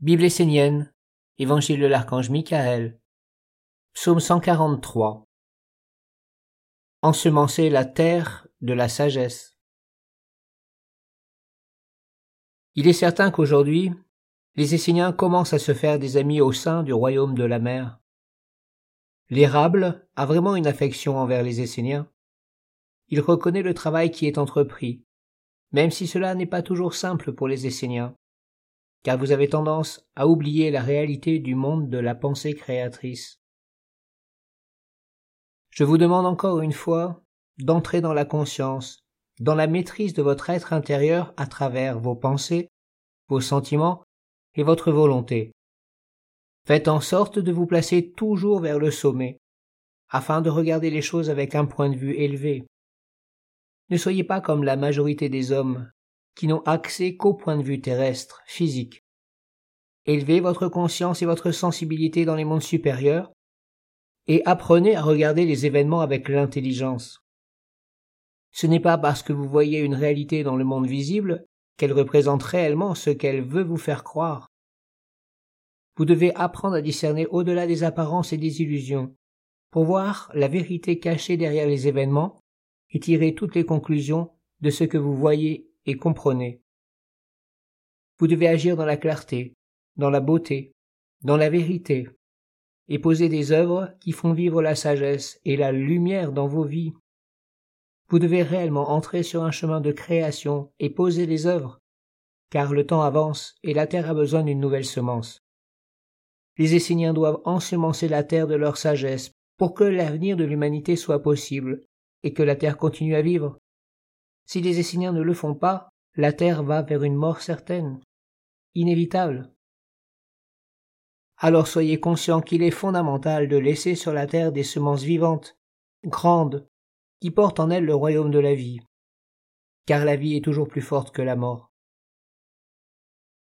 Bible essénienne, Évangile de l'archange Michael, Psaume 143. Ensemencer la terre de la sagesse. Il est certain qu'aujourd'hui, les Esséniens commencent à se faire des amis au sein du royaume de la mer. L'érable a vraiment une affection envers les Esséniens. Il reconnaît le travail qui est entrepris, même si cela n'est pas toujours simple pour les Esséniens car vous avez tendance à oublier la réalité du monde de la pensée créatrice. Je vous demande encore une fois d'entrer dans la conscience, dans la maîtrise de votre être intérieur à travers vos pensées, vos sentiments et votre volonté. Faites en sorte de vous placer toujours vers le sommet, afin de regarder les choses avec un point de vue élevé. Ne soyez pas comme la majorité des hommes qui n'ont accès qu'au point de vue terrestre, physique. Élevez votre conscience et votre sensibilité dans les mondes supérieurs, et apprenez à regarder les événements avec l'intelligence. Ce n'est pas parce que vous voyez une réalité dans le monde visible qu'elle représente réellement ce qu'elle veut vous faire croire. Vous devez apprendre à discerner au-delà des apparences et des illusions, pour voir la vérité cachée derrière les événements et tirer toutes les conclusions de ce que vous voyez et comprenez. Vous devez agir dans la clarté, dans la beauté, dans la vérité, et poser des œuvres qui font vivre la sagesse et la lumière dans vos vies. Vous devez réellement entrer sur un chemin de création et poser des œuvres, car le temps avance et la terre a besoin d'une nouvelle semence. Les Esséniens doivent ensemencer la terre de leur sagesse pour que l'avenir de l'humanité soit possible et que la terre continue à vivre. Si les Esséniens ne le font pas, la Terre va vers une mort certaine, inévitable. Alors soyez conscients qu'il est fondamental de laisser sur la terre des semences vivantes, grandes, qui portent en elles le royaume de la vie, car la vie est toujours plus forte que la mort.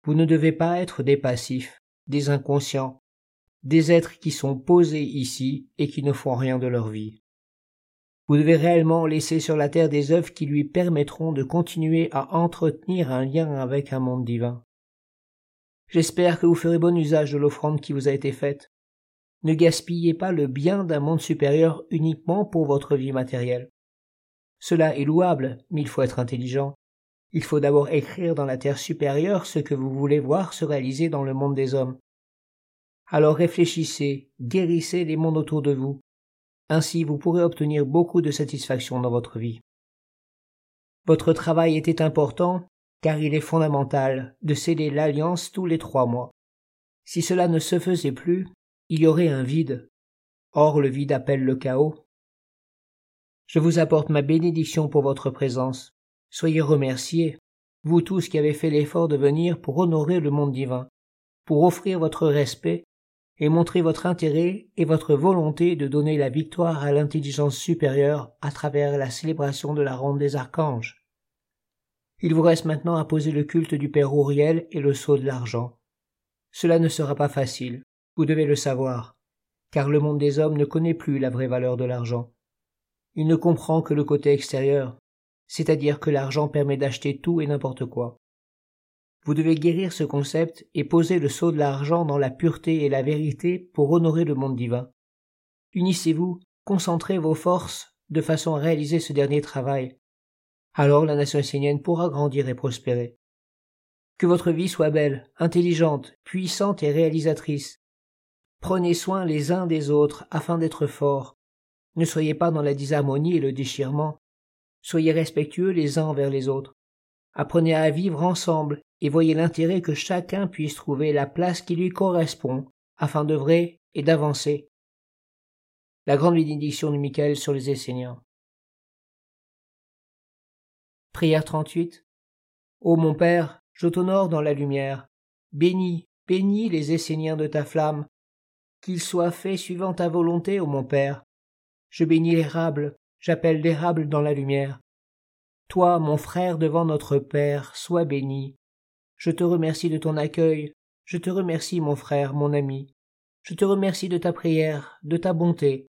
Vous ne devez pas être des passifs, des inconscients, des êtres qui sont posés ici et qui ne font rien de leur vie. Vous devez réellement laisser sur la terre des œuvres qui lui permettront de continuer à entretenir un lien avec un monde divin. J'espère que vous ferez bon usage de l'offrande qui vous a été faite. Ne gaspillez pas le bien d'un monde supérieur uniquement pour votre vie matérielle. Cela est louable, mais il faut être intelligent. Il faut d'abord écrire dans la terre supérieure ce que vous voulez voir se réaliser dans le monde des hommes. Alors réfléchissez, guérissez les mondes autour de vous, ainsi vous pourrez obtenir beaucoup de satisfaction dans votre vie. Votre travail était important car il est fondamental de sceller l'alliance tous les trois mois. Si cela ne se faisait plus, il y aurait un vide. Or le vide appelle le chaos. Je vous apporte ma bénédiction pour votre présence. Soyez remerciés, vous tous qui avez fait l'effort de venir pour honorer le monde divin, pour offrir votre respect et montrer votre intérêt et votre volonté de donner la victoire à l'intelligence supérieure à travers la célébration de la ronde des archanges. Il vous reste maintenant à poser le culte du Père Ouriel et le sceau de l'argent. Cela ne sera pas facile, vous devez le savoir, car le monde des hommes ne connaît plus la vraie valeur de l'argent. Il ne comprend que le côté extérieur, c'est-à-dire que l'argent permet d'acheter tout et n'importe quoi. Vous devez guérir ce concept et poser le sceau de l'argent dans la pureté et la vérité pour honorer le monde divin. Unissez-vous, concentrez vos forces de façon à réaliser ce dernier travail. Alors la nation essénienne pourra grandir et prospérer. Que votre vie soit belle, intelligente, puissante et réalisatrice. Prenez soin les uns des autres afin d'être forts. Ne soyez pas dans la disharmonie et le déchirement. Soyez respectueux les uns envers les autres. Apprenez à vivre ensemble et voyez l'intérêt que chacun puisse trouver la place qui lui correspond afin d'œuvrer et d'avancer. La grande bénédiction de Michael sur les Esséniens. Prière 38. Ô mon Père, je t'honore dans la lumière. Bénis, bénis les Esséniens de ta flamme. Qu'ils soient faits suivant ta volonté, ô mon Père. Je bénis l'érable, j'appelle l'érable dans la lumière. Toi, mon frère devant notre Père, sois béni. Je te remercie de ton accueil. Je te remercie, mon frère, mon ami. Je te remercie de ta prière, de ta bonté.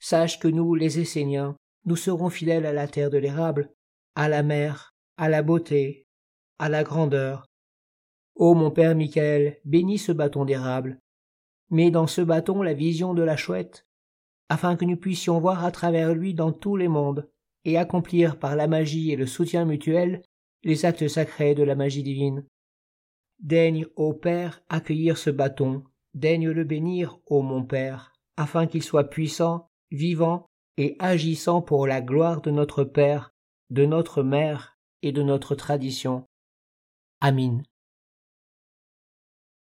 Sache que nous, les Esséniens, nous serons fidèles à la terre de l'érable, à la mer, à la beauté, à la grandeur. Ô mon père Michael, bénis ce bâton d'érable. Mets dans ce bâton la vision de la chouette, afin que nous puissions voir à travers lui dans tous les mondes, et accomplir par la magie et le soutien mutuel les actes sacrés de la magie divine. Daigne, ô Père, accueillir ce bâton, daigne le bénir, ô mon Père, afin qu'il soit puissant, vivant et agissant pour la gloire de notre Père, de notre Mère et de notre tradition. Amin.